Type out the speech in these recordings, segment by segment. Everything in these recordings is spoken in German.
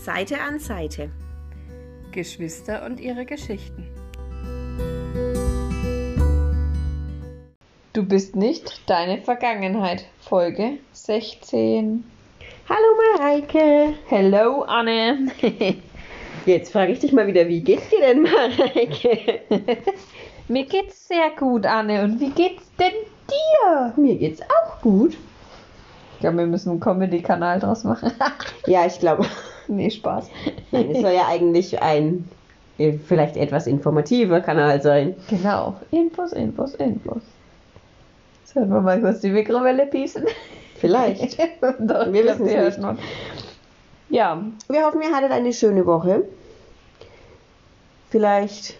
Seite an Seite. Geschwister und ihre Geschichten. Du bist nicht deine Vergangenheit. Folge 16. Hallo Mareike. Hello Anne. Jetzt frage ich dich mal wieder, wie geht's dir denn, Mareike? Mir geht's sehr gut, Anne. Und wie geht's denn dir? Mir geht's auch gut. Ich glaube, wir müssen einen Comedy-Kanal draus machen. ja, ich glaube. Nee, Spaß. Nein, es soll ja eigentlich ein äh, vielleicht etwas informativer Kanal sein. Genau. Infos, Infos, Infos. Sollen wir mal kurz die Mikrowelle piesen? Vielleicht. Doch, wir wissen es nicht. Noch. Ja. Wir hoffen, ihr hattet eine schöne Woche. Vielleicht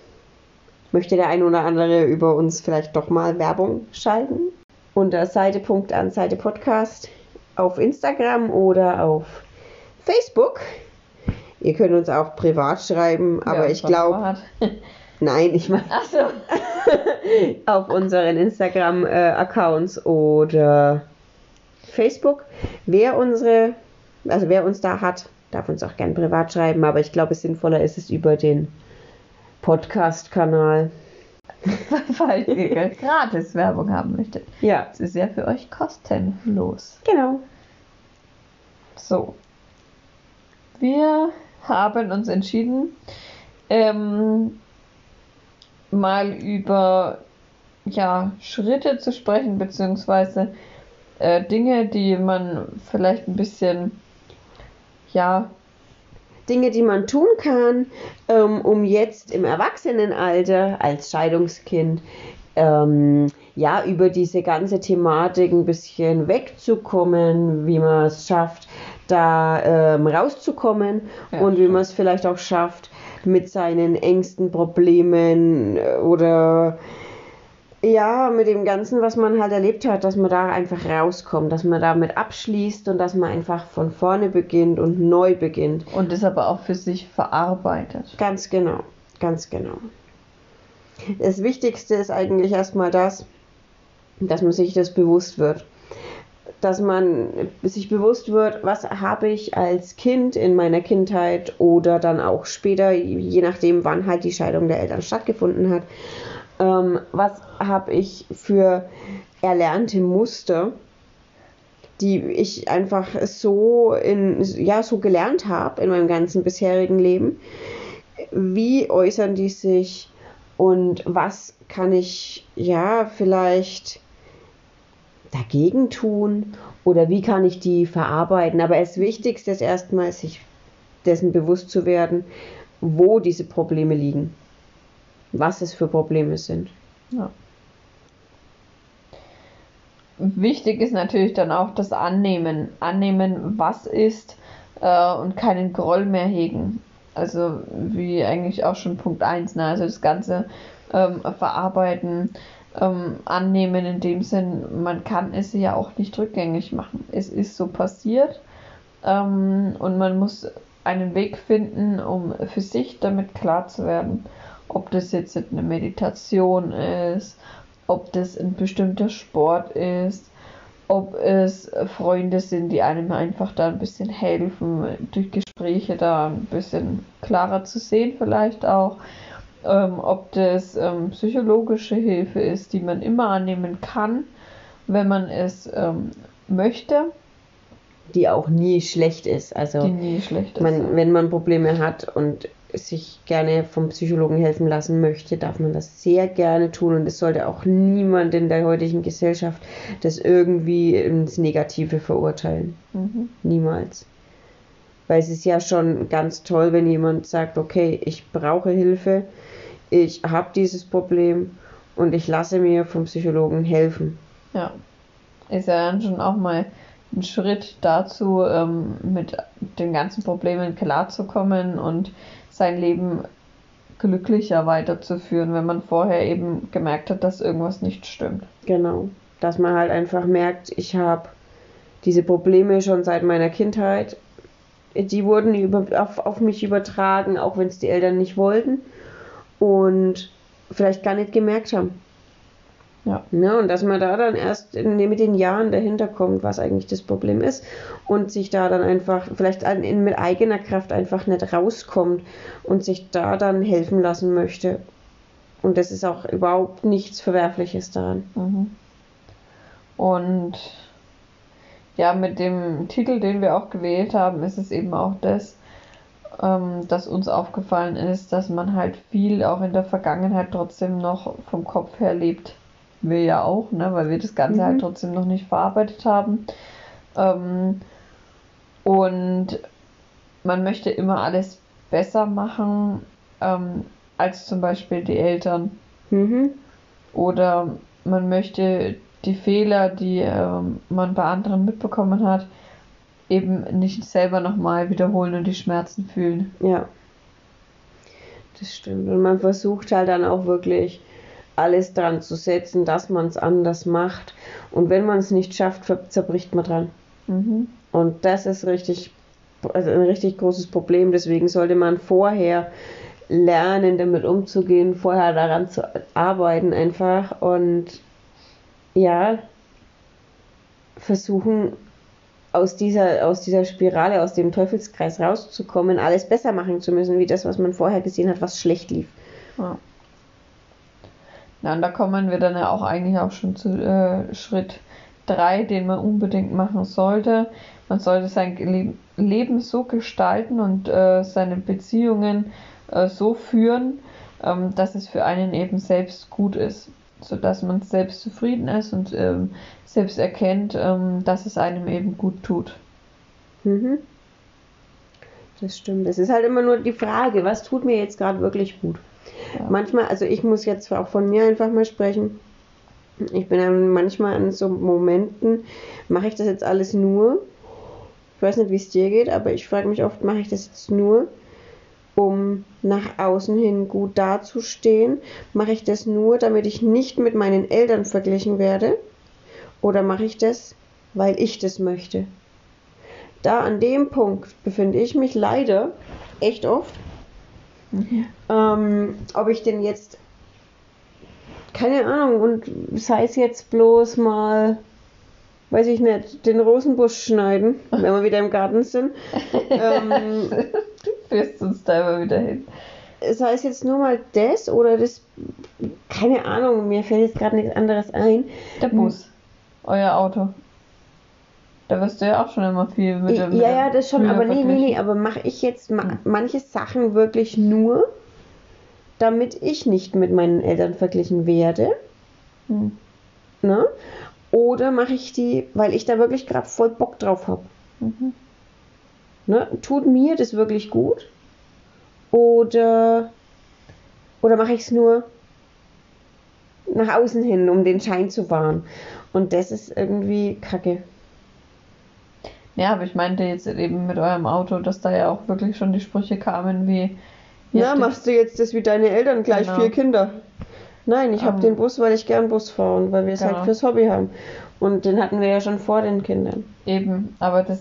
möchte der ein oder andere über uns vielleicht doch mal Werbung schalten. Unter Seite.anseite Podcast auf Instagram oder auf Facebook. Ihr könnt uns auch privat schreiben, aber ja, ich glaube. Nein, ich meine. So. auf unseren Instagram-Accounts oder Facebook. Wer unsere, also wer uns da hat, darf uns auch gern privat schreiben, aber ich glaube, sinnvoller ist es über den Podcast-Kanal. Falls ihr gratis Werbung haben möchtet. Ja. Es ist ja für euch kostenlos. Genau. So. Wir haben uns entschieden, ähm, mal über ja, Schritte zu sprechen, beziehungsweise äh, Dinge, die man vielleicht ein bisschen, ja, Dinge, die man tun kann, ähm, um jetzt im Erwachsenenalter als Scheidungskind ähm, ja über diese ganze Thematik ein bisschen wegzukommen, wie man es schafft, da ähm, rauszukommen ja, und wie man es vielleicht auch schafft, mit seinen Ängsten, Problemen äh, oder ja, mit dem Ganzen, was man halt erlebt hat, dass man da einfach rauskommt, dass man damit abschließt und dass man einfach von vorne beginnt und neu beginnt. Und das aber auch für sich verarbeitet. Ganz genau, ganz genau. Das Wichtigste ist eigentlich erstmal das, dass man sich das bewusst wird. Dass man sich bewusst wird, was habe ich als Kind in meiner Kindheit oder dann auch später, je nachdem, wann halt die Scheidung der Eltern stattgefunden hat, ähm, was habe ich für erlernte Muster, die ich einfach so in ja so gelernt habe in meinem ganzen bisherigen Leben. Wie äußern die sich und was kann ich ja vielleicht dagegen tun oder wie kann ich die verarbeiten? Aber das Wichtigste ist erstmal, sich dessen bewusst zu werden, wo diese Probleme liegen was es für Probleme sind. Ja. Wichtig ist natürlich dann auch das Annehmen. Annehmen, was ist äh, und keinen Groll mehr hegen. Also wie eigentlich auch schon Punkt 1, ne? also das Ganze ähm, verarbeiten, ähm, annehmen in dem Sinn, man kann es ja auch nicht rückgängig machen. Es ist so passiert ähm, und man muss einen Weg finden, um für sich damit klar zu werden ob das jetzt eine Meditation ist, ob das ein bestimmter Sport ist, ob es Freunde sind, die einem einfach da ein bisschen helfen, durch Gespräche da ein bisschen klarer zu sehen vielleicht auch, ähm, ob das ähm, psychologische Hilfe ist, die man immer annehmen kann, wenn man es ähm, möchte. Die auch nie schlecht ist. Also die nie schlecht ist. Man, wenn man Probleme hat und sich gerne vom Psychologen helfen lassen möchte, darf man das sehr gerne tun und es sollte auch niemand in der heutigen Gesellschaft das irgendwie ins Negative verurteilen. Mhm. Niemals. Weil es ist ja schon ganz toll, wenn jemand sagt, okay, ich brauche Hilfe, ich habe dieses Problem und ich lasse mir vom Psychologen helfen. Ja, ist ja dann schon auch mal ein Schritt dazu, ähm, mit den ganzen Problemen klarzukommen und sein Leben glücklicher weiterzuführen, wenn man vorher eben gemerkt hat, dass irgendwas nicht stimmt. Genau. Dass man halt einfach merkt, ich habe diese Probleme schon seit meiner Kindheit. Die wurden über, auf, auf mich übertragen, auch wenn es die Eltern nicht wollten und vielleicht gar nicht gemerkt haben. Ja. Ne? Und dass man da dann erst in, mit den Jahren dahinter kommt, was eigentlich das Problem ist und sich da dann einfach vielleicht an, in, mit eigener Kraft einfach nicht rauskommt und sich da dann helfen lassen möchte. Und das ist auch überhaupt nichts Verwerfliches daran. Mhm. Und ja, mit dem Titel, den wir auch gewählt haben, ist es eben auch das, ähm, dass uns aufgefallen ist, dass man halt viel auch in der Vergangenheit trotzdem noch vom Kopf her lebt. Wir ja auch, ne? weil wir das Ganze Mhm. halt trotzdem noch nicht verarbeitet haben. Ähm, und man möchte immer alles besser machen ähm, als zum Beispiel die Eltern. Mhm. Oder man möchte die Fehler, die ähm, man bei anderen mitbekommen hat, eben nicht selber nochmal wiederholen und die Schmerzen fühlen. Ja. Das stimmt. Und man versucht halt dann auch wirklich alles dran zu setzen, dass man es anders macht. Und wenn man es nicht schafft, zerbricht man dran. Mhm. Und das ist richtig, also ein richtig großes Problem. Deswegen sollte man vorher lernen, damit umzugehen, vorher daran zu arbeiten einfach und ja, versuchen aus dieser, aus dieser Spirale, aus dem Teufelskreis rauszukommen, alles besser machen zu müssen, wie das, was man vorher gesehen hat, was schlecht lief. Ja. Na, und da kommen wir dann ja auch eigentlich auch schon zu äh, Schritt 3, den man unbedingt machen sollte. Man sollte sein Le Leben so gestalten und äh, seine Beziehungen äh, so führen, ähm, dass es für einen eben selbst gut ist. Sodass man selbst zufrieden ist und ähm, selbst erkennt, ähm, dass es einem eben gut tut. Mhm. Das stimmt. Es ist halt immer nur die Frage, was tut mir jetzt gerade wirklich gut? Ja. Manchmal, also ich muss jetzt auch von mir einfach mal sprechen. Ich bin dann manchmal an so Momenten, mache ich das jetzt alles nur? Ich weiß nicht, wie es dir geht, aber ich frage mich oft, mache ich das jetzt nur, um nach außen hin gut dazustehen? Mache ich das nur, damit ich nicht mit meinen Eltern verglichen werde? Oder mache ich das, weil ich das möchte? Da an dem Punkt befinde ich mich leider echt oft. Ähm, ob ich denn jetzt, keine Ahnung, und sei es jetzt bloß mal, weiß ich nicht, den Rosenbusch schneiden, wenn wir wieder im Garten sind. ähm, führst uns da immer wieder hin. sei es jetzt nur mal das oder das, keine Ahnung, mir fällt jetzt gerade nichts anderes ein. Der Bus. Euer Auto. Da wirst du ja auch schon immer viel mit dem. ja, ja, das schon, aber nee, nee, nee, aber mache ich jetzt ma manche Sachen wirklich nur, damit ich nicht mit meinen Eltern verglichen werde, Hm. ne? Oder mache ich die, weil ich da wirklich gerade voll Bock drauf habe. Mhm. Ne? Tut mir das wirklich gut? Oder, oder mache ich es nur nach außen hin, um den Schein zu wahren? Und das ist irgendwie kacke. Ja, aber ich meinte jetzt eben mit eurem Auto, dass da ja auch wirklich schon die Sprüche kamen wie. Ja, machst du jetzt das wie deine Eltern, gleich Genau. vier Kinder? Nein, ich habe Ähm, den Bus, weil ich gern Bus fahre und weil wir es genau. halt fürs Hobby haben. Und den hatten wir ja schon vor den Kindern. Eben, aber das.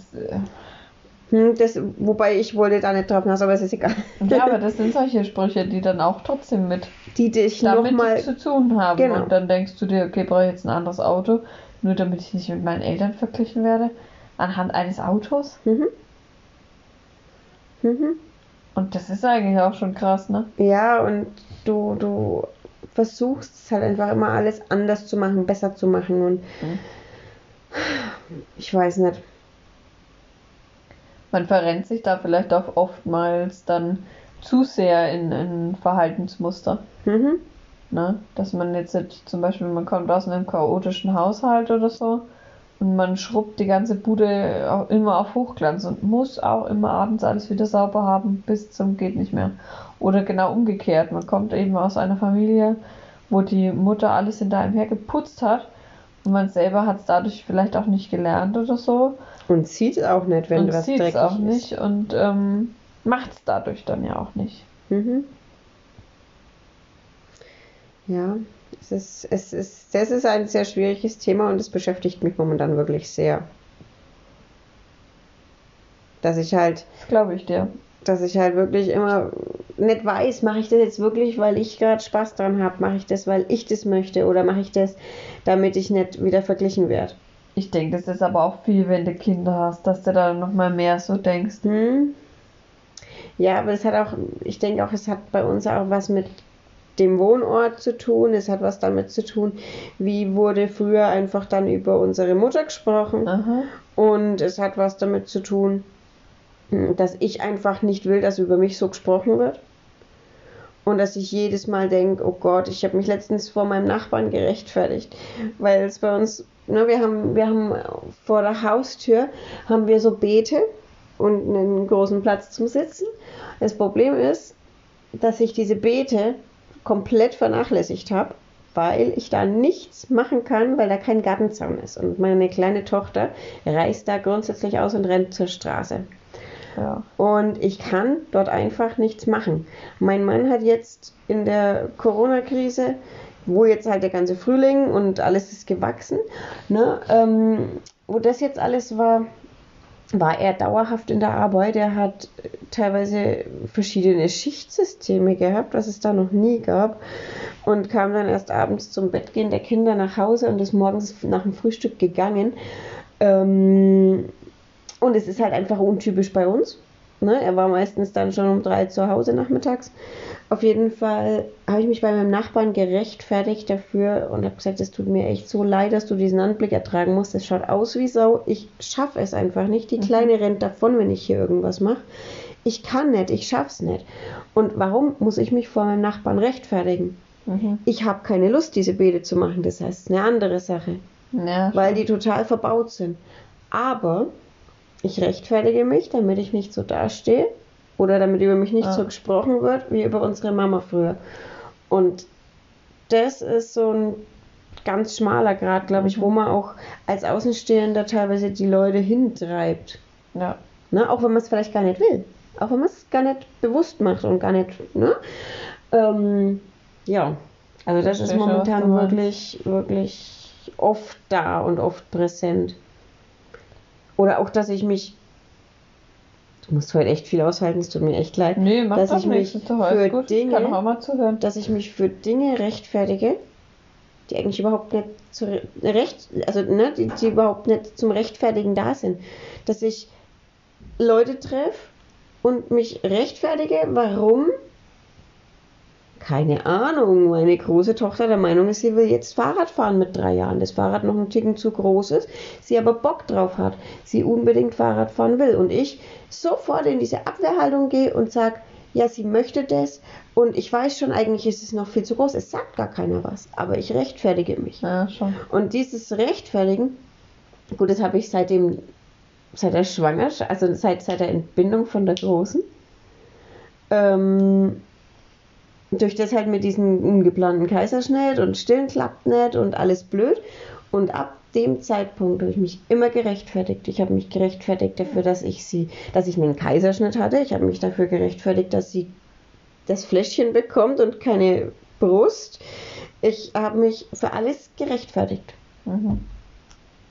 Hm, das, wobei ich wollte da nicht drauf hinaus, aber es ist egal. Ja, aber das sind solche Sprüche, die dann auch trotzdem mit Die dich damit nochmal. zu tun haben. Genau. Und dann denkst du dir, okay, brauche ich jetzt ein anderes Auto, nur damit ich nicht mit meinen Eltern verglichen werde, anhand eines Autos. Mhm. Mhm. Und das ist eigentlich auch schon krass, ne? Ja, und du, du versuchst es halt einfach immer alles anders zu machen, besser zu machen und Mhm. ich weiß nicht. Man verrennt sich da vielleicht auch oftmals dann zu sehr in, in Verhaltensmuster. Mhm. Ne? Dass man jetzt halt zum Beispiel, man kommt aus einem chaotischen Haushalt oder so und man schrubbt die ganze Bude auch immer auf Hochglanz und muss auch immer abends alles wieder sauber haben bis zum geht nicht mehr. Oder genau umgekehrt, man kommt eben aus einer Familie, wo die Mutter alles hinter einem hergeputzt hat und man selber hat es dadurch vielleicht auch nicht gelernt oder so Und sieht es auch nicht, wenn und was dreckig auch ist. nicht und ähm, macht es dadurch dann ja auch nicht. Mhm. Ja, es ist, es ist, das ist ein sehr schwieriges Thema und es beschäftigt mich momentan wirklich sehr. Dass ich halt, Das glaube ich dir. Dass ich halt wirklich immer nicht weiß, mache ich das jetzt wirklich, weil ich gerade Spaß dran habe, mache ich das, weil ich das möchte oder mache ich das, damit ich nicht wieder verglichen werde. Ich denke, das ist aber auch viel, wenn du Kinder hast, dass du da nochmal mehr so denkst. Hm. Ja, aber es hat auch, ich denke auch, es hat bei uns auch was mit dem Wohnort zu tun. Es hat was damit zu tun, wie wurde früher einfach dann über unsere Mutter gesprochen. Aha. Und es hat was damit zu tun, dass ich einfach nicht will, dass über mich so gesprochen wird. Und dass ich jedes Mal denke, oh Gott, ich habe mich letztens vor meinem Nachbarn gerechtfertigt, weil es bei uns, ne, wir haben, wir haben vor der Haustür haben wir so Beete und einen großen Platz zum Sitzen. Das Problem ist, dass ich diese Beete komplett vernachlässigt habe, weil ich da nichts machen kann, weil da kein Gartenzaun ist. Und meine kleine Tochter reißt da grundsätzlich aus und rennt zur Straße. Und ich kann dort einfach nichts machen. Mein Mann hat jetzt in der Corona-Krise, wo jetzt halt der ganze Frühling und alles ist gewachsen, ne, ähm, wo das jetzt alles war, war er dauerhaft in der Arbeit. Er hat teilweise verschiedene Schichtsysteme gehabt, was es da noch nie gab. Und kam dann erst abends zum Bettgehen der Kinder nach Hause und ist morgens nach dem Frühstück gegangen. Ähm, und es ist halt einfach untypisch bei uns. Ne? Er war meistens dann schon um drei zu Hause nachmittags. Auf jeden Fall habe ich mich bei meinem Nachbarn gerechtfertigt dafür und habe gesagt, es tut mir echt so leid, dass du diesen Anblick ertragen musst. Es schaut aus wie Sau. Ich schaffe es einfach nicht. Die Kleine rennt davon, wenn ich hier irgendwas mache. Ich kann nicht, ich schaff's nicht. Und warum muss ich mich vor meinem Nachbarn rechtfertigen? Mhm. Ich habe keine Lust, diese Beete zu machen. Das heißt, eine andere Sache Ja, weil die total verbaut sind. Aber ich rechtfertige mich, damit ich nicht so dastehe oder damit über mich nicht Ah. so gesprochen wird wie über unsere Mama früher. Und das ist so ein ganz schmaler Grad, glaube ich, wo man auch als Außenstehender teilweise die Leute hintreibt. ja. Ne? Auch wenn man es vielleicht gar nicht will. Auch wenn man es gar nicht bewusst macht und gar nicht. Ne? Ähm, ja, also das ist was du momentan wirklich, wirklich oft da und oft präsent. Oder auch, dass ich mich. Du musst heute echt viel aushalten, es tut mir echt leid. Nee, mach dass doch ich nichts. mich für gut. Dinge- Kann auch mal zuhören. Dass ich mich für Dinge rechtfertige, die eigentlich überhaupt nicht zu re- recht, also ne, die, die überhaupt nicht zum Rechtfertigen da sind. Dass ich Leute treffe und mich rechtfertige, warum keine Ahnung, meine große Tochter der Meinung ist, sie will jetzt Fahrrad fahren mit drei Jahren. Das Fahrrad noch ein Ticken zu groß ist, sie aber Bock drauf hat, sie unbedingt Fahrrad fahren will. Und ich sofort in diese Abwehrhaltung gehe und sage, ja, sie möchte das und ich weiß schon, eigentlich ist es noch viel zu groß. Es sagt gar keiner was, aber ich rechtfertige mich. Ja, schon. Und dieses Rechtfertigen, gut, das habe ich seit dem, seit der Schwangerschaft, also seit, seit der Entbindung von der Großen. Ähm, durch das halt mit diesem ungeplanten Kaiserschnitt und Stillen klappt nicht und alles blöd. Und ab dem Zeitpunkt habe ich mich immer gerechtfertigt. Ich habe mich gerechtfertigt dafür, dass ich sie, dass ich einen Kaiserschnitt hatte. Ich habe mich dafür gerechtfertigt, dass sie das Fläschchen bekommt und keine Brust. Ich habe mich für alles gerechtfertigt. Mhm.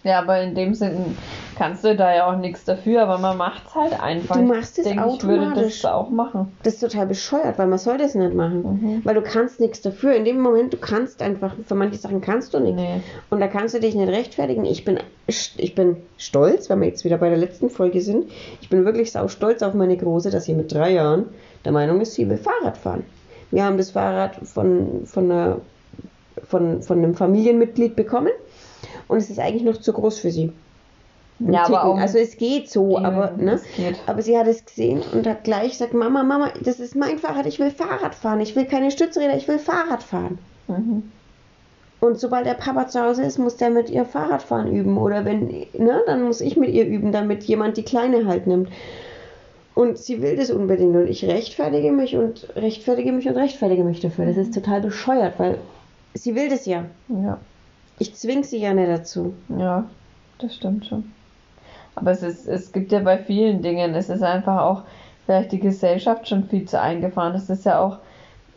Ja, aber in dem Sinn kannst du da ja auch nichts dafür, aber man macht es halt einfach. Du machst es ich denke, ich würde automatisch. das auch machen. Das ist total bescheuert, weil man soll das nicht machen. Mhm. Weil du kannst nichts dafür. In dem Moment, du kannst einfach, für manche Sachen kannst du nichts. Nee. Und da kannst du dich nicht rechtfertigen. Ich bin, ich bin stolz, weil wir jetzt wieder bei der letzten Folge sind. Ich bin wirklich sau stolz auf meine Große, dass sie mit drei Jahren der Meinung ist, sie will Fahrrad fahren. Wir haben das Fahrrad von, von, einer, von, von einem Familienmitglied bekommen und es ist eigentlich noch zu groß für sie. Ein Ja, aber auch- also es geht so, aber ne? Aber sie hat es gesehen und hat gleich gesagt, Mama, Mama, das ist mein Fahrrad, ich will Fahrrad fahren, ich will keine Stützräder, ich will Fahrrad fahren. Mhm. Und sobald der Papa zu Hause ist, muss der mit ihr Fahrradfahren üben. Oder wenn, ne, dann muss ich mit ihr üben, damit jemand die Kleine halt nimmt. Und sie will das unbedingt. Und ich rechtfertige mich und rechtfertige mich und rechtfertige mich dafür. Das ist total bescheuert, weil sie will das ja. Ja. Ich zwing sie ja nicht dazu. Ja, das stimmt schon. Aber es ist, es gibt ja bei vielen Dingen, es ist einfach auch vielleicht die Gesellschaft schon viel zu eingefahren. Es ist ja auch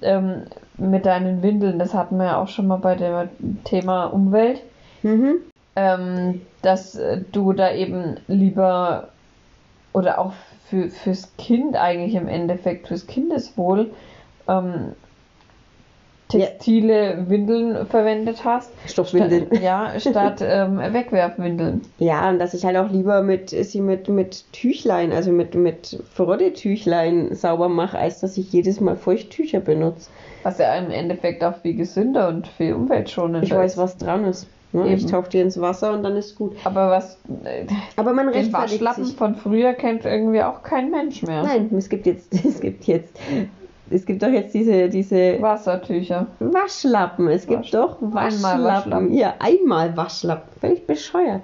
ähm, mit deinen Windeln, das hatten wir ja auch schon mal bei dem Thema Umwelt, Mhm. ähm, dass du da eben lieber oder auch für, fürs Kind eigentlich im Endeffekt, fürs Kindeswohl, ähm, textile Windeln verwendet hast. Stoffwindeln. Statt, ja, statt ähm, Wegwerfwindeln. Ja, und dass ich halt auch lieber mit sie mit, mit Tüchlein, also mit, mit Frotte-Tüchlein sauber mache, als dass ich jedes Mal Feuchttücher benutze. Was ja im Endeffekt auch viel gesünder und viel umweltschonender Ich weiß, was dran ist. Ne? Ich tauche die ins Wasser und dann ist gut. Aber was. Äh, Aber man Waschlappen sich. von früher kennt irgendwie auch kein Mensch mehr. Nein, es gibt jetzt, es gibt jetzt es gibt doch jetzt diese, diese Wassertücher. Waschlappen. Es gibt Wasch doch Waschlappen. Einmal Waschlappen. Ja, einmal Waschlappen. Völlig bescheuert.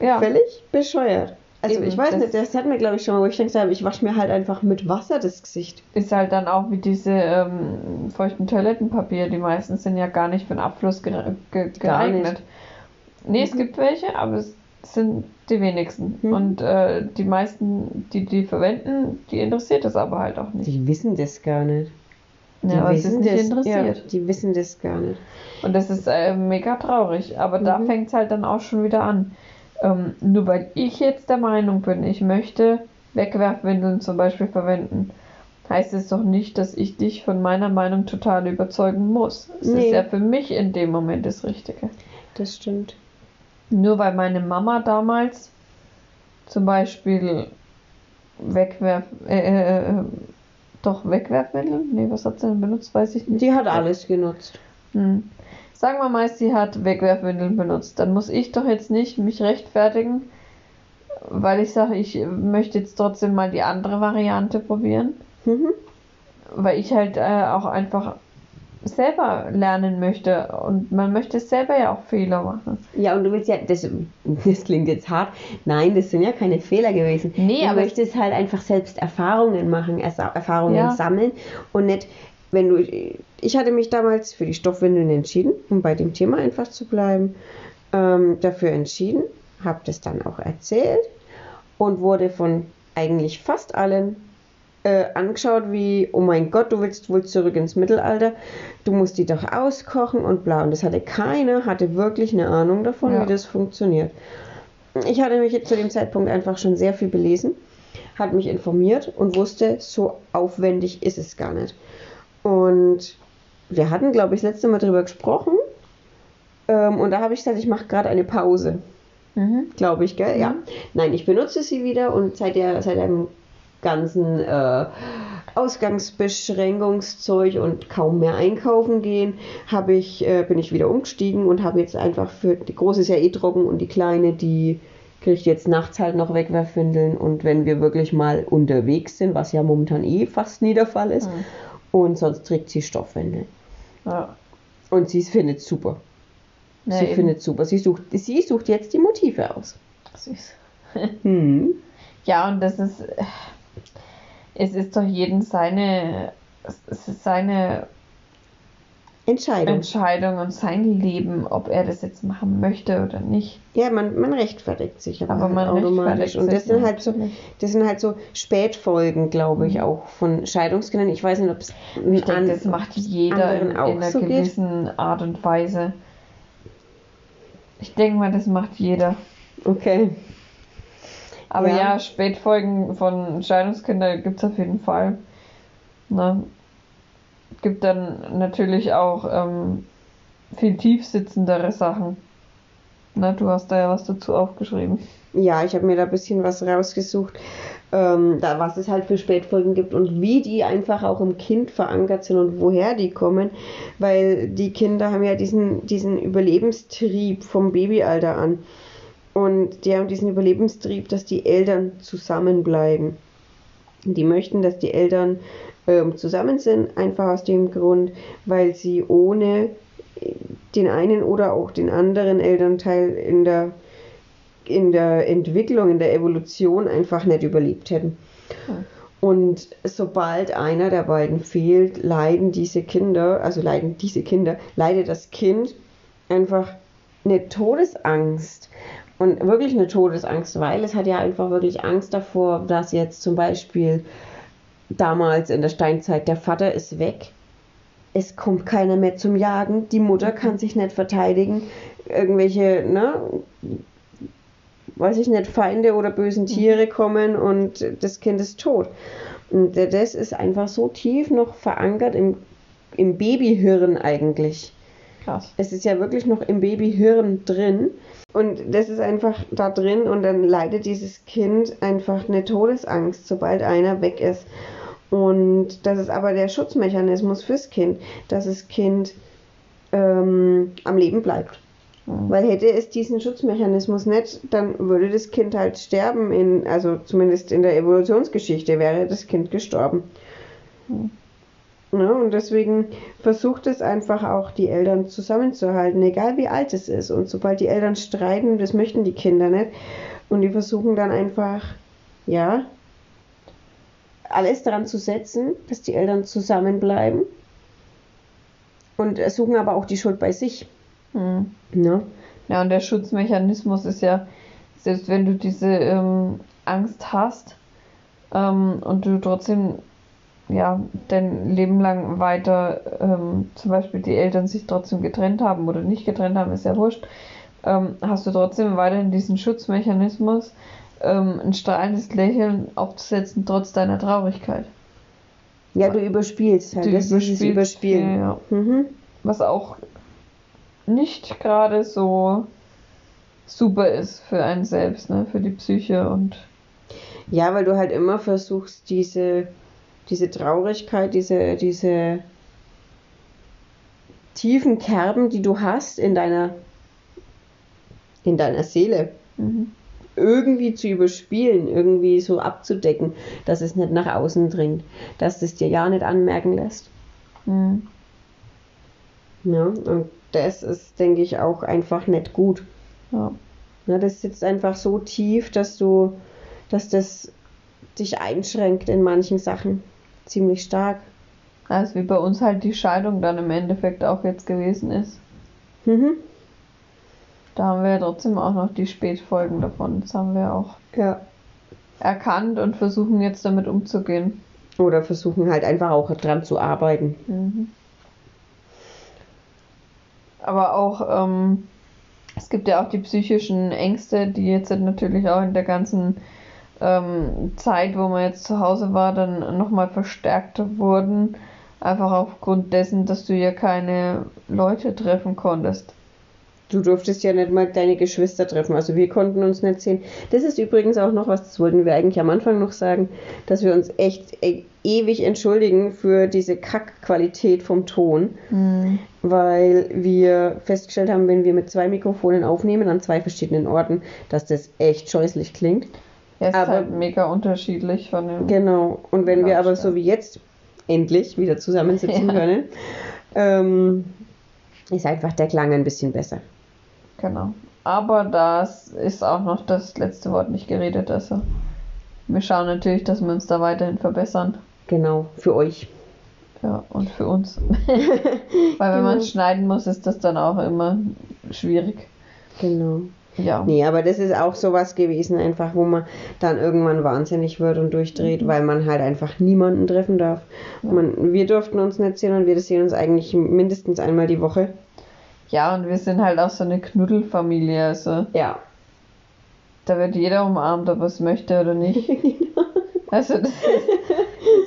Ja. Völlig bescheuert. Also Eben, ich weiß nicht, das hat mir glaube ich schon mal, wo ich gesagt habe, ich wasche mir halt einfach mit Wasser das Gesicht. Ist halt dann auch wie diese ähm, feuchten Toilettenpapier, die meisten sind ja gar nicht für den Abfluss ge ge geeignet. Nee, mhm. es gibt welche, aber es sind die wenigsten. Hm. Und äh, die meisten, die die verwenden, die interessiert das aber halt auch nicht. Die wissen das gar nicht. Die ja, wissen das, interessiert. Ja, die wissen das gar nicht. Und das ist äh, mega traurig. Aber mhm. da fängt es halt dann auch schon wieder an. Ähm, nur weil ich jetzt der Meinung bin, ich möchte Wegwerfwindeln zum Beispiel verwenden, heißt es doch nicht, dass ich dich von meiner Meinung total überzeugen muss. Es nee. ist ja für mich in dem Moment das Richtige. Das stimmt. Nur weil meine Mama damals zum Beispiel Wegwerf, äh, äh, äh, doch Wegwerfmittel? Nee, was hat sie denn benutzt? Weiß ich nicht. Die hat alles genutzt. Hm. Sagen wir mal, sie hat Wegwerfwindeln benutzt. Dann muss ich doch jetzt nicht mich rechtfertigen, weil ich sage, ich möchte jetzt trotzdem mal die andere Variante probieren. Mhm. Weil ich halt äh, auch einfach selber lernen möchte und man möchte selber ja auch Fehler machen. Ja, und du willst ja, das, das klingt jetzt hart, nein, das sind ja keine Fehler gewesen. Nee, du aber möchtest halt einfach selbst Erfahrungen machen, Erfahrungen ja. sammeln und nicht, wenn du, ich hatte mich damals für die Stoffwindeln entschieden, um bei dem Thema einfach zu bleiben, ähm, dafür entschieden, habe das dann auch erzählt und wurde von eigentlich fast allen äh, angeschaut wie, oh mein Gott, du willst wohl zurück ins Mittelalter, du musst die doch auskochen und bla. Und das hatte keiner, hatte wirklich eine Ahnung davon, ja. wie das funktioniert. Ich hatte mich jetzt zu dem Zeitpunkt einfach schon sehr viel belesen, hat mich informiert und wusste, so aufwendig ist es gar nicht. Und wir hatten, glaube ich, das letzte Mal darüber gesprochen. Ähm, und da habe ich gesagt, ich mache gerade eine Pause. Mhm. Glaube ich, gell? Mhm. Ja. Nein, ich benutze sie wieder und seit, der, seit einem ganzen äh, Ausgangsbeschränkungszeug und kaum mehr einkaufen gehen, habe ich, äh, bin ich wieder umgestiegen und habe jetzt einfach für die große ist ja eh trocken und die kleine, die kriegt jetzt nachts halt noch Wegwerfwindeln und wenn wir wirklich mal unterwegs sind, was ja momentan eh fast nie der Fall ist, mhm. und sonst trägt sie Stoffwindeln. Ja. Und sie findet super. Ja, sie eben. findet super. Sie sucht, sie sucht jetzt die Motive aus. Süß. hm. Ja, und das ist es ist doch jeden seine, es ist seine Entscheidung. Entscheidung und sein Leben, ob er das jetzt machen möchte oder nicht. Ja, man, man rechtfertigt sich aber, aber halt man automatisch. Und das sind, halt so, das sind halt so Spätfolgen, glaube ich, mhm. auch von Scheidungskindern. Ich weiß nicht, ob es mit denke, das macht jeder in, in einer so gewissen geht. Art und Weise. Ich denke mal, das macht jeder. Okay. Aber ja, ja Spätfolgen von Scheidungskindern gibt es auf jeden Fall. Ne? Gibt dann natürlich auch ähm, viel tiefsitzendere Sachen. Na, du hast da ja was dazu aufgeschrieben. Ja, ich habe mir da ein bisschen was rausgesucht, ähm, da, was es halt für Spätfolgen gibt und wie die einfach auch im Kind verankert sind und woher die kommen. Weil die Kinder haben ja diesen, diesen Überlebenstrieb vom Babyalter an. Und die haben diesen Überlebenstrieb, dass die Eltern zusammenbleiben. Die möchten, dass die Eltern ähm, zusammen sind, einfach aus dem Grund, weil sie ohne den einen oder auch den anderen Elternteil in der, in der Entwicklung, in der Evolution einfach nicht überlebt hätten. Okay. Und sobald einer der beiden fehlt, leiden diese Kinder, also leiden diese Kinder, leidet das Kind einfach eine Todesangst und wirklich eine Todesangst, weil es hat ja einfach wirklich Angst davor, dass jetzt zum Beispiel damals in der Steinzeit der Vater ist weg, es kommt keiner mehr zum Jagen, die Mutter kann sich nicht verteidigen, irgendwelche, ne, weiß ich nicht, Feinde oder bösen Tiere kommen und das Kind ist tot. Und das ist einfach so tief noch verankert im, im Babyhirn eigentlich. Krass. Es ist ja wirklich noch im Babyhirn drin. Und das ist einfach da drin und dann leidet dieses Kind einfach eine Todesangst, sobald einer weg ist. Und das ist aber der Schutzmechanismus fürs Kind, dass das Kind ähm, am Leben bleibt. Mhm. Weil hätte es diesen Schutzmechanismus nicht, dann würde das Kind halt sterben, in, also zumindest in der Evolutionsgeschichte wäre das Kind gestorben. Mhm. Ne? Und deswegen versucht es einfach auch, die Eltern zusammenzuhalten, egal wie alt es ist. Und sobald die Eltern streiten, das möchten die Kinder nicht. Und die versuchen dann einfach, ja, alles daran zu setzen, dass die Eltern zusammenbleiben. Und suchen aber auch die Schuld bei sich. Mhm. Ne? Ja, und der Schutzmechanismus ist ja, selbst wenn du diese ähm, Angst hast ähm, und du trotzdem ja dein Leben lang weiter, ähm, zum Beispiel die Eltern sich trotzdem getrennt haben oder nicht getrennt haben, ist ja wurscht, ähm, hast du trotzdem weiterhin diesen Schutzmechanismus, ähm, ein strahlendes Lächeln aufzusetzen, trotz deiner Traurigkeit. Ja, du überspielst halt. Du das ist überspielst Überspielen. viel, ja. Mhm. Was auch nicht gerade so super ist für einen selbst, ne? für die Psyche und Ja, weil du halt immer versuchst, diese, diese Traurigkeit, diese, diese tiefen Kerben, die du hast in deiner, in deiner Seele, mhm. irgendwie zu überspielen, irgendwie so abzudecken, dass es nicht nach außen dringt, dass es dir ja nicht anmerken lässt. Mhm. Ja, und das ist, denke ich, auch einfach nicht gut. Ja. Ja, das sitzt einfach so tief, dass du, dass das dich einschränkt in manchen Sachen. Ziemlich stark. Also wie bei uns halt die Scheidung dann im Endeffekt auch jetzt gewesen ist. Mhm. Da haben wir ja trotzdem auch noch die Spätfolgen davon. Das haben wir auch Ja. erkannt und versuchen jetzt damit umzugehen. Oder versuchen halt einfach auch dran zu arbeiten. Mhm. Aber auch, ähm, es gibt ja auch die psychischen Ängste, die jetzt natürlich auch in der ganzen ähm, Zeit, wo man jetzt zu Hause war, dann nochmal verstärkt wurden. Einfach aufgrund dessen, dass du ja keine Leute treffen konntest. Du durftest ja nicht mal deine Geschwister treffen. Also wir konnten uns nicht sehen. Das ist übrigens auch noch was, das wollten wir eigentlich am Anfang noch sagen, dass wir uns echt e ewig entschuldigen für diese Kackqualität vom Ton. Mhm. weil wir festgestellt haben, wenn wir mit zwei Mikrofonen aufnehmen an zwei verschiedenen Orten, dass das echt scheußlich klingt. Ja, ist Aber- halt mega unterschiedlich von dem. Genau. Und wenn wir aber so wie jetzt endlich wieder zusammensitzen Ja. können, ähm, ist einfach der Klang ein bisschen besser. Genau. Aber das ist auch noch das letzte Wort nicht geredet. Also wir schauen natürlich, dass wir uns da weiterhin verbessern. Genau, für euch. Ja, und für uns. Weil wenn man Genau. schneiden muss, ist das dann auch immer schwierig. Genau. Ja. Nee, aber das ist auch sowas gewesen, einfach, wo man dann irgendwann wahnsinnig wird und durchdreht, weil man halt einfach niemanden treffen darf. Ja. Man, wir durften uns nicht sehen und wir sehen uns eigentlich mindestens einmal die Woche. Ja, und wir sind halt auch so eine Knuddelfamilie. Also Ja. da wird jeder umarmt, ob er es möchte oder nicht. Also das ist,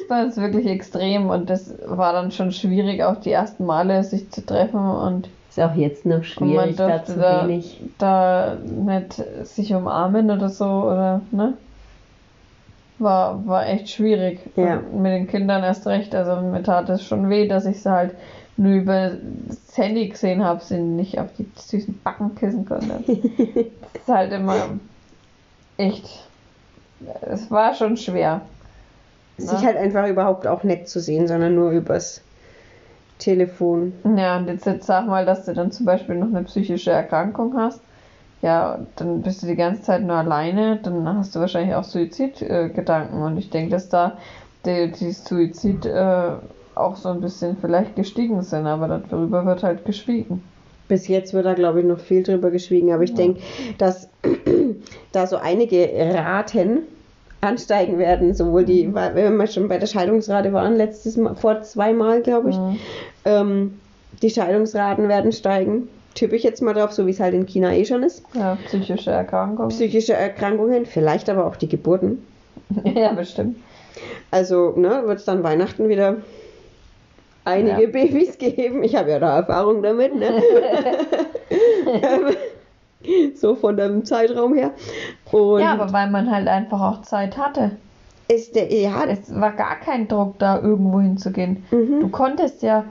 das war jetzt wirklich extrem und das war dann schon schwierig, auch die ersten Male sich zu treffen und Ist auch jetzt noch schwierig, da zu da- wenig. da nicht sich umarmen oder so oder ne? War, war echt schwierig. Ja. Mit den Kindern erst recht. Also mir tat es schon weh, dass ich sie halt nur über das Handy gesehen habe, sie nicht auf die süßen Backen kissen konnte. das ist halt immer echt. Es war schon schwer. Sich halt einfach überhaupt auch nett zu sehen, sondern nur übers Telefon. Ja, und jetzt, jetzt sag mal, dass du dann zum Beispiel noch eine psychische Erkrankung hast. Ja, dann bist du die ganze Zeit nur alleine, dann hast du wahrscheinlich auch Suizidgedanken. Äh, und ich denke, dass da die, die Suizid äh, auch so ein bisschen vielleicht gestiegen sind, aber darüber wird halt geschwiegen. Bis jetzt wird da, glaube ich, noch viel drüber geschwiegen, aber ich Ja. denke, dass da so einige Raten ansteigen werden, sowohl die, weil- wenn wir schon bei der Scheidungsrate waren, letztes Mal, vor zweimal, glaube ich, Mhm. ähm, die Scheidungsraten werden steigen, tippe ich jetzt mal drauf, so wie es halt in China eh schon ist. Ja, psychische Erkrankungen. Psychische Erkrankungen, vielleicht aber auch die Geburten. ja, bestimmt. Also, ne, wird es dann Weihnachten wieder einige Ja. Babys geben. Ich habe ja da Erfahrung damit, ne? so von dem Zeitraum her. Und Ja, aber weil man halt einfach auch Zeit hatte. ist der, ja, Es war gar kein Druck, da irgendwo hinzugehen. Mhm. Du konntest ja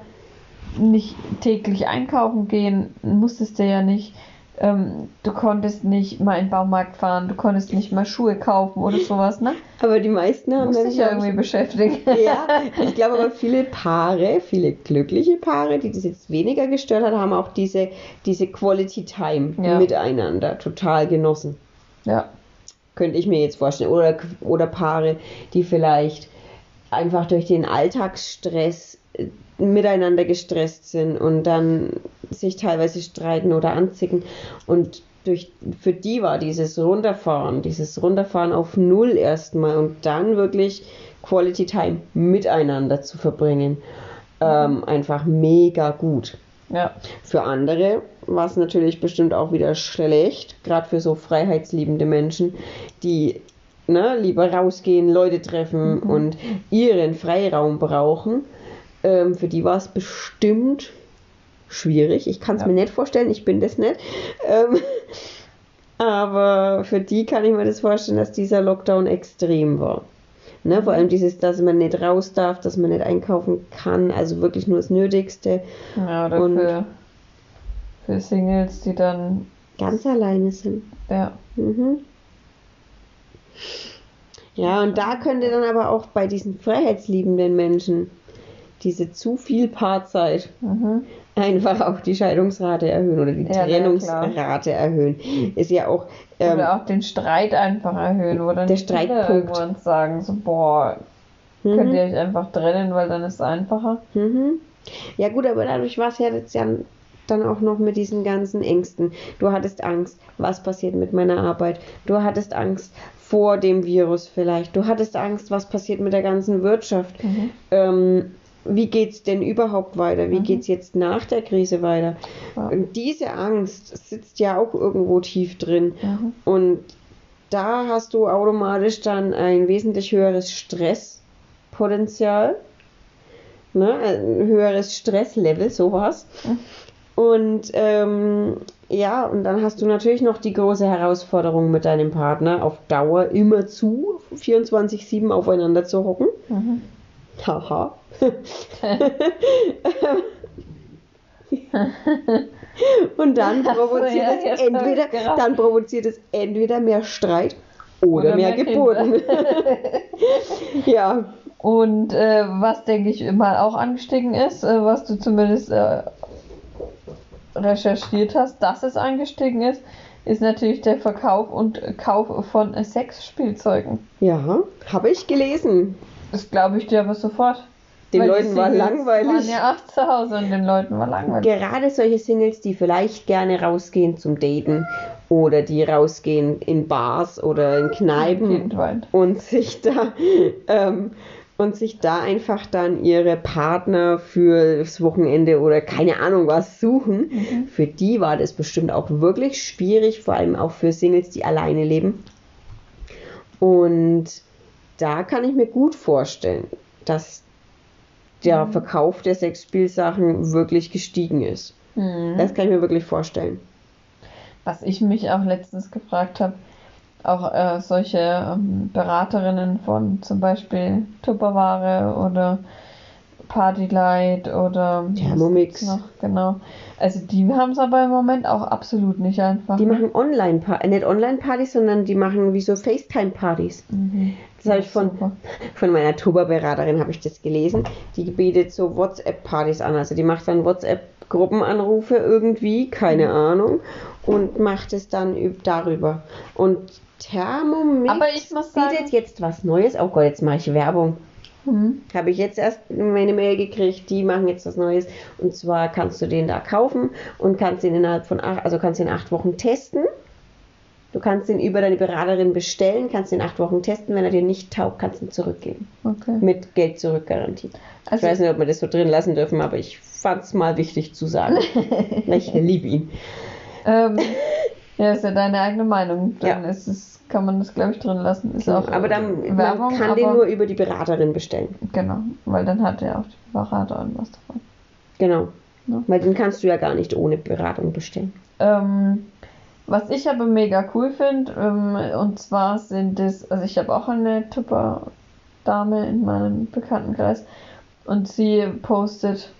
nicht täglich einkaufen gehen, musstest du ja nicht. Ähm, du konntest nicht mal in den Baumarkt fahren, du konntest nicht mal Schuhe kaufen oder sowas, ne? aber die meisten haben dich ja irgendwie ich, beschäftigen. Ja, ich glaube aber viele Paare, viele glückliche Paare, die das jetzt weniger gestört hat, haben auch diese, diese Quality Time Ja. miteinander total genossen. ja. Könnte ich mir jetzt vorstellen. Oder, oder Paare, die vielleicht einfach durch den Alltagsstress äh, miteinander gestresst sind und dann sich teilweise streiten oder anzicken. Und durch, für die war dieses Runterfahren, dieses Runterfahren auf Null erstmal und dann wirklich Quality Time miteinander zu verbringen, ähm, einfach mega gut. Ja. Für andere war es natürlich bestimmt auch wieder schlecht, gerade für so freiheitsliebende Menschen, die ne, lieber rausgehen, Leute treffen und ihren Freiraum brauchen. Ähm, für die war es bestimmt schwierig. Ich kann es Ja. mir nicht vorstellen, ich bin das nicht. Ähm, aber für die kann ich mir das vorstellen, dass dieser Lockdown extrem war. Ne, vor allem dieses, dass man nicht raus darf, dass man nicht einkaufen kann, also wirklich nur das Nötigste. Ja, oder Und- für, für Singles, die dann, ganz alleine sind. ja, Mhm. Ja, und da könnte dann aber auch bei diesen freiheitsliebenden Menschen diese zu viel Paarzeit mhm. einfach auch die Scheidungsrate erhöhen oder die Ja, Trennungsrate erhöhen. Ist ja auch, ähm, oder auch den Streit einfach erhöhen, dann Der Streitpunkt. irgendwann sagen, so, boah, könnt mhm, ihr euch einfach trennen, weil dann ist es einfacher. mhm. ja gut, aber dadurch war es ja jetzt ja dann auch noch mit diesen ganzen Ängsten. Du hattest Angst, was passiert mit meiner Arbeit? Du hattest Angst vor dem Virus vielleicht. Du hattest Angst, was passiert mit der ganzen Wirtschaft. Mhm. ähm, wie geht's denn überhaupt weiter? Wie Mhm. geht's jetzt nach der Krise weiter? Ja. Und diese Angst sitzt ja auch irgendwo tief drin. Mhm. Und da hast du automatisch dann ein wesentlich höheres Stresspotenzial, ne? ein höheres Stresslevel, sowas. Mhm. Und ähm, ja, und dann hast du natürlich noch die große Herausforderung mit deinem Partner auf Dauer immer zu 24-7 aufeinander zu hocken. Mhm. Haha. Und dann so, provoziert ja, es entweder, dann provoziert es entweder mehr Streit oder, Oder mehr, mehr Geburten. ja, Und äh, was, denke ich, mal auch angestiegen ist, äh, was du zumindest äh, recherchiert hast, dass es angestiegen ist, ist natürlich der Verkauf und Kauf von Sexspielzeugen. ja, habe ich gelesen. Das glaube ich dir aber sofort. Den Weil Leuten war langweilig. waren ja auch zu Hause und den Leuten war langweilig. Gerade solche Singles, die vielleicht gerne rausgehen zum Daten oder die rausgehen in Bars oder in Kneipen und sich da ähm, und sich da einfach dann ihre Partner für das Wochenende oder keine Ahnung was suchen. Mhm. Für die war das bestimmt auch wirklich schwierig, vor allem auch für Singles, die alleine leben. Und da kann ich mir gut vorstellen, dass der Mhm. Verkauf der Sexspielsachen wirklich gestiegen ist. Mhm. Das kann ich mir wirklich vorstellen. Was ich mich auch letztens gefragt habe, auch äh, solche ähm, Beraterinnen von zum Beispiel Tupperware oder Partylight oder was Thermomix. noch genau. Also die haben es aber im Moment auch absolut nicht einfach. Die machen online nicht Online-Partys, sondern die machen wie so FaceTime-Partys. Mhm. Das habe ich von, Super. von meiner Tuba-Beraterin habe ich das gelesen. Die bietet so WhatsApp-Partys an. Also die macht dann WhatsApp-Gruppenanrufe irgendwie, keine Mhm. Ahnung, und macht es dann üb- darüber. Und Thermomix Aber ich muss sagen- bietet jetzt was Neues. Oh Gott, jetzt mache ich Werbung. Mhm. Habe ich jetzt erst meine Mail gekriegt, die machen jetzt was Neues. Und zwar kannst du den da kaufen und kannst ihn innerhalb von acht, also kannst ihn acht Wochen testen. Du kannst ihn über deine Beraterin bestellen, kannst ihn acht Wochen testen. Wenn er dir nicht taugt, kannst du ihn zurückgeben. Okay. Mit Geld zurückgarantie. Also- ich weiß nicht, ob wir das so drin lassen dürfen, aber ich fand es mal wichtig zu sagen. ich liebe ihn. Ähm, ja, ist ja deine eigene Meinung. Dann Ja. ist es, kann man das, glaube ich, drin lassen. Ist auch aber dann Werbung, man kann den nur über die Beraterin bestellen. Genau, weil dann hat er auch die Beraterin was davon. Genau. Ja. Weil den kannst du ja gar nicht ohne Beratung bestellen. Ähm, was ich aber mega cool finde, ähm, und zwar sind es, also ich habe auch eine Tupper-Dame in meinem Bekanntenkreis und sie postet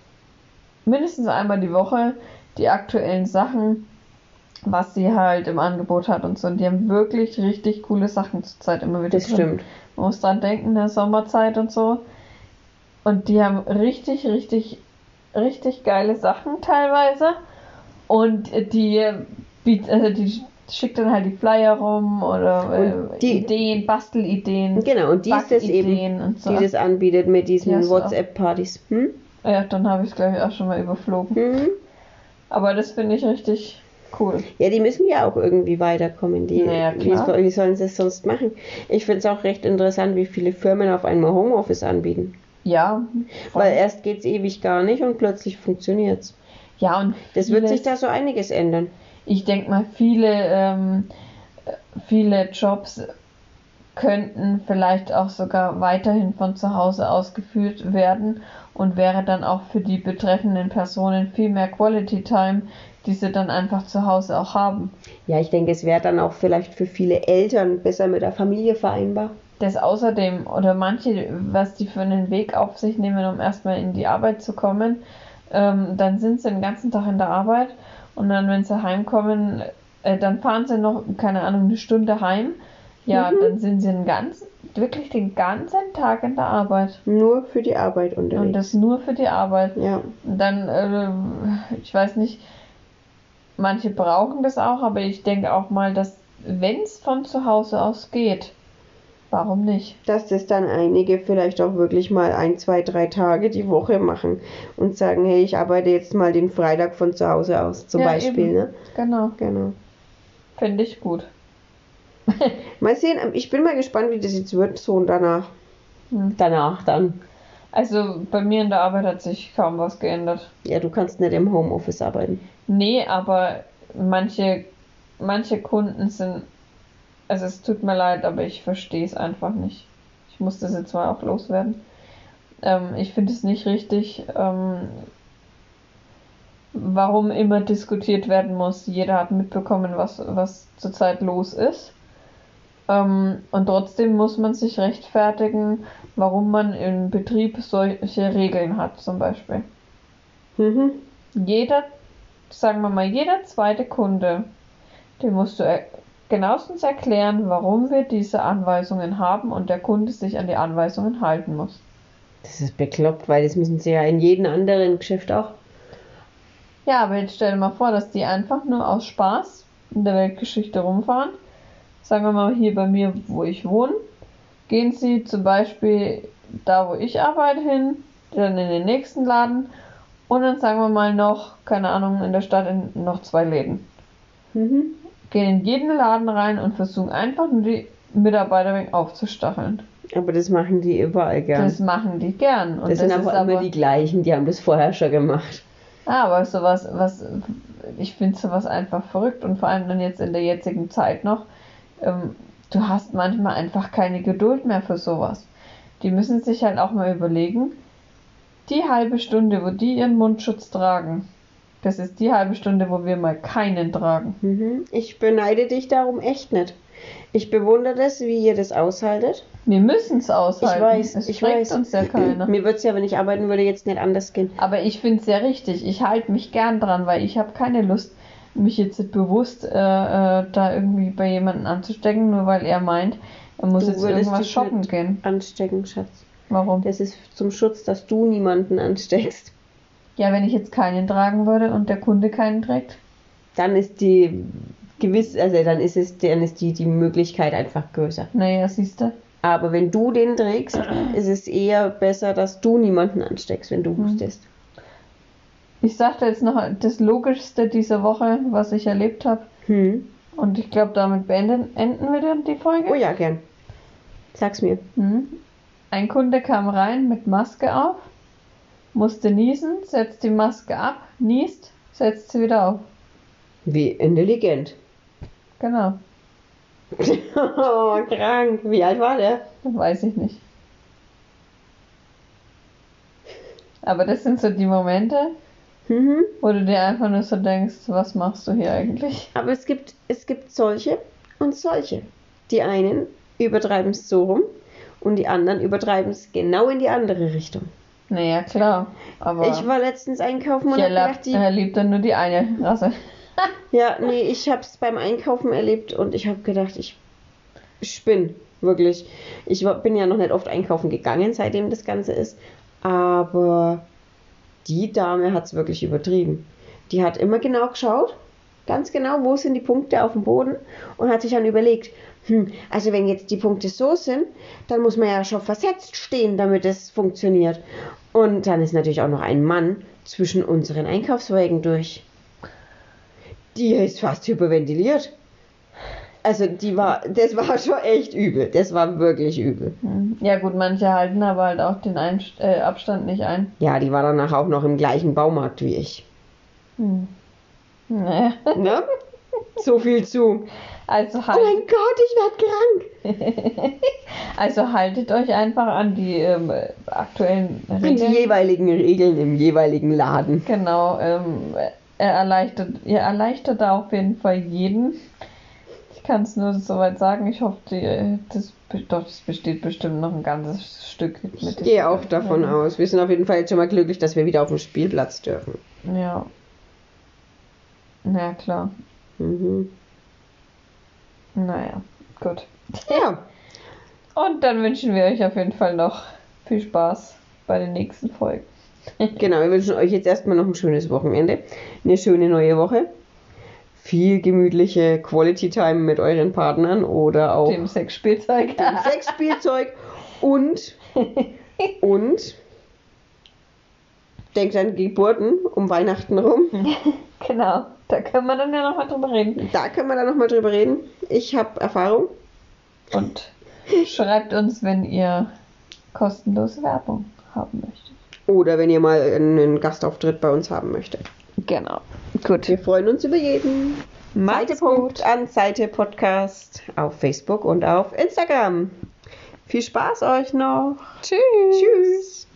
mindestens einmal die Woche die aktuellen Sachen, was sie halt im Angebot hat und so. Und die haben wirklich richtig coole Sachen zurzeit immer wieder Das drin. stimmt. Man muss dran denken, in der Sommerzeit und so. Und die haben richtig, richtig, richtig geile Sachen teilweise. Und die, also die schickt dann halt die Flyer rum oder äh, die- Ideen, Bastelideen, Genau, und die ist es eben, so. die das anbietet mit diesen so. WhatsApp-Partys. Hm? Ja, dann habe ich es, glaube ich, auch schon mal überflogen. Mhm. Aber das finde ich richtig cool. Ja, die müssen ja auch irgendwie weiterkommen. Die, Naja, wie, wie sollen sie es sonst machen? Ich finde es auch recht interessant, wie viele Firmen auf einmal Homeoffice anbieten. Ja. voll. Weil erst geht es ewig gar nicht und plötzlich funktioniert es. ja, und Das wird sich da so einiges ändern. ich denke mal, viele, ähm, viele Jobs könnten vielleicht auch sogar weiterhin von zu Hause ausgeführt werden und wäre dann auch für die betreffenden Personen viel mehr Quality Time, die sie dann einfach zu Hause auch haben. Ja, ich denke, es wäre dann auch vielleicht für viele Eltern besser mit der Familie vereinbar. Das außerdem, oder manche, was die für einen Weg auf sich nehmen, um erstmal in die Arbeit zu kommen, ähm, dann sind sie den ganzen Tag in der Arbeit und dann, wenn sie heimkommen, äh, dann fahren sie noch, keine Ahnung, eine Stunde heim. Ja, Mhm. dann sind sie den ganzen, wirklich den ganzen Tag in der Arbeit. Nur für die Arbeit unterwegs. Und das nur für die Arbeit. ja. Und dann, äh, ich weiß nicht, manche brauchen das auch, aber ich denke auch mal, dass wenn es von zu Hause aus geht, warum nicht? dass das dann einige vielleicht auch wirklich mal ein, zwei, drei Tage die Woche machen und sagen, hey, ich arbeite jetzt mal den Freitag von zu Hause aus, zum Ja, Beispiel. eben. Ne? Genau, Genau. finde ich gut. Mal sehen, ich bin mal gespannt, wie das jetzt wird, so und danach. Hm. Danach dann. Also bei mir in der Arbeit hat sich kaum was geändert. Ja, du kannst nicht im Homeoffice arbeiten. Nee, aber manche, manche Kunden sind. Also es tut mir leid, aber ich verstehe es einfach nicht. Ich muss das jetzt mal auch loswerden. Ähm, ich finde es nicht richtig, ähm, warum immer diskutiert werden muss. Jeder hat mitbekommen, was, was zurzeit los ist. Ähm, und trotzdem muss man sich rechtfertigen, warum man im Betrieb solche Regeln hat, zum Beispiel Mhm. jeder, sagen wir mal, jeder zweite Kunde, dem musst du er genauestens erklären, warum wir diese Anweisungen haben und der Kunde sich an die Anweisungen halten muss. Das ist bekloppt, weil das müssen sie ja in jedem anderen Geschäft auch. Ja, aber jetzt stell dir mal vor, dass die einfach nur aus Spaß in der Weltgeschichte rumfahren. Sagen wir mal hier bei mir, wo ich wohne, gehen sie zum Beispiel da, wo ich arbeite, hin, dann in den nächsten Laden und dann sagen wir mal noch, keine Ahnung, in der Stadt in noch zwei Läden. Mhm. gehen in jeden Laden rein und versuchen einfach nur die Mitarbeiter wegen aufzustacheln. Aber das machen die überall gern. Das machen die gern. Und das sind ist aber immer die gleichen, die haben das vorher schon gemacht. Ah, aber sowas, was, ich finde sowas einfach verrückt und vor allem dann jetzt in der jetzigen Zeit noch, ähm, du hast manchmal einfach keine Geduld mehr für sowas. Die müssen sich halt auch mal überlegen, die halbe Stunde, wo die ihren Mundschutz tragen, das ist die halbe Stunde, wo wir mal keinen tragen. Mhm. Ich beneide dich darum echt nicht. Ich bewundere das, wie ihr das aushaltet. Wir müssen es aushalten. Ich weiß, es ich weiß. uns ja keiner. Mir würde es ja, wenn ich arbeiten würde, jetzt nicht anders gehen. Aber ich finde es sehr richtig. Ich halte mich gern dran, weil ich habe keine Lust, mich jetzt bewusst äh, äh, da irgendwie bei jemandem anzustecken, nur weil er meint, er muss Du jetzt irgendwas shoppen nicht gehen. Anstecken, Schatz. Warum? Das ist zum Schutz, dass du niemanden ansteckst. Ja, wenn ich jetzt keinen tragen würde und der Kunde keinen trägt. Dann ist die gewiss, also dann ist es, dann ist die, die Möglichkeit einfach größer. Naja, siehst du. Aber wenn du den trägst, ist es eher besser, dass du niemanden ansteckst, wenn du Hm. hustest. Ich sagte jetzt noch das Logischste dieser Woche, was ich erlebt habe. Hm. Und ich glaube, damit beenden enden wir dann die Folge. Oh ja, gern. Sag's mir. Mhm. Ein Kunde kam rein mit Maske auf, musste niesen, setzt die Maske ab, niest, setzt sie wieder auf. Wie intelligent. Genau, oh, krank. Wie alt war der? das weiß ich nicht. Aber das sind so die Momente, Mhm. wo du dir einfach nur so denkst, was machst du hier eigentlich? Aber es gibt, es gibt solche und solche. Die einen übertreiben es so rum und die anderen übertreiben es genau in die andere Richtung. Naja, klar. Aber Ich war letztens einkaufen und ich hab gedacht, die, er liebt dann nur die eine Rasse. ja, nee, ich hab's beim Einkaufen erlebt und ich habe gedacht, ich spinn, wirklich. Ich bin ja noch nicht oft einkaufen gegangen, seitdem das Ganze ist, aber die Dame hat's wirklich übertrieben. Die hat immer genau geschaut, ganz genau, wo sind die Punkte auf dem Boden und hat sich dann überlegt, hm, also wenn jetzt die Punkte so sind, dann muss man ja schon versetzt stehen, damit es funktioniert. Und dann ist natürlich auch noch ein Mann zwischen unseren Einkaufswagen durch. Die ist fast hyperventiliert. Also die war, das war schon echt übel. Das war wirklich übel. Ja gut, manche halten aber halt auch den Einst äh, Abstand nicht ein. Ja, die war danach auch noch im gleichen Baumarkt wie ich. Hm. Naja. Ne? So viel zu. Also Oh halt, mein Gott, ich werd krank. also haltet euch einfach an die ähm, aktuellen Und die Regeln. jeweiligen Regeln im jeweiligen Laden. Genau, ähm, er erleichtert, ihr erleichtert da auf jeden Fall jeden. Ich kann es nur soweit sagen. Ich hoffe, die, das, doch, das besteht bestimmt noch ein ganzes Stück mit. Ich gehe auch davon aus. Wir sind auf jeden Fall jetzt schon mal glücklich, dass wir wieder auf dem Spielplatz dürfen. Ja. Na klar. Mhm. Naja, gut. Ja, Und dann wünschen wir euch auf jeden Fall noch viel Spaß bei den nächsten Folgen. genau. Wir wünschen euch jetzt erstmal noch ein schönes Wochenende. Eine schöne neue Woche. Viel gemütliche Quality Time mit euren Partnern oder auch Dem Sexspielzeug. dem Sexspielzeug und und denkt an Geburten um Weihnachten rum. genau. Da können wir dann ja nochmal drüber reden. Da können wir dann nochmal drüber reden. Ich habe Erfahrung. Und schreibt uns, wenn ihr kostenlose Werbung haben möchtet. Oder wenn ihr mal einen Gastauftritt bei uns haben möchtet. Genau. Gut. Wir freuen uns über jeden. Macht's Seite an Seite Podcast auf Facebook und auf Instagram. Viel Spaß euch noch. Tschüss. Tschüss.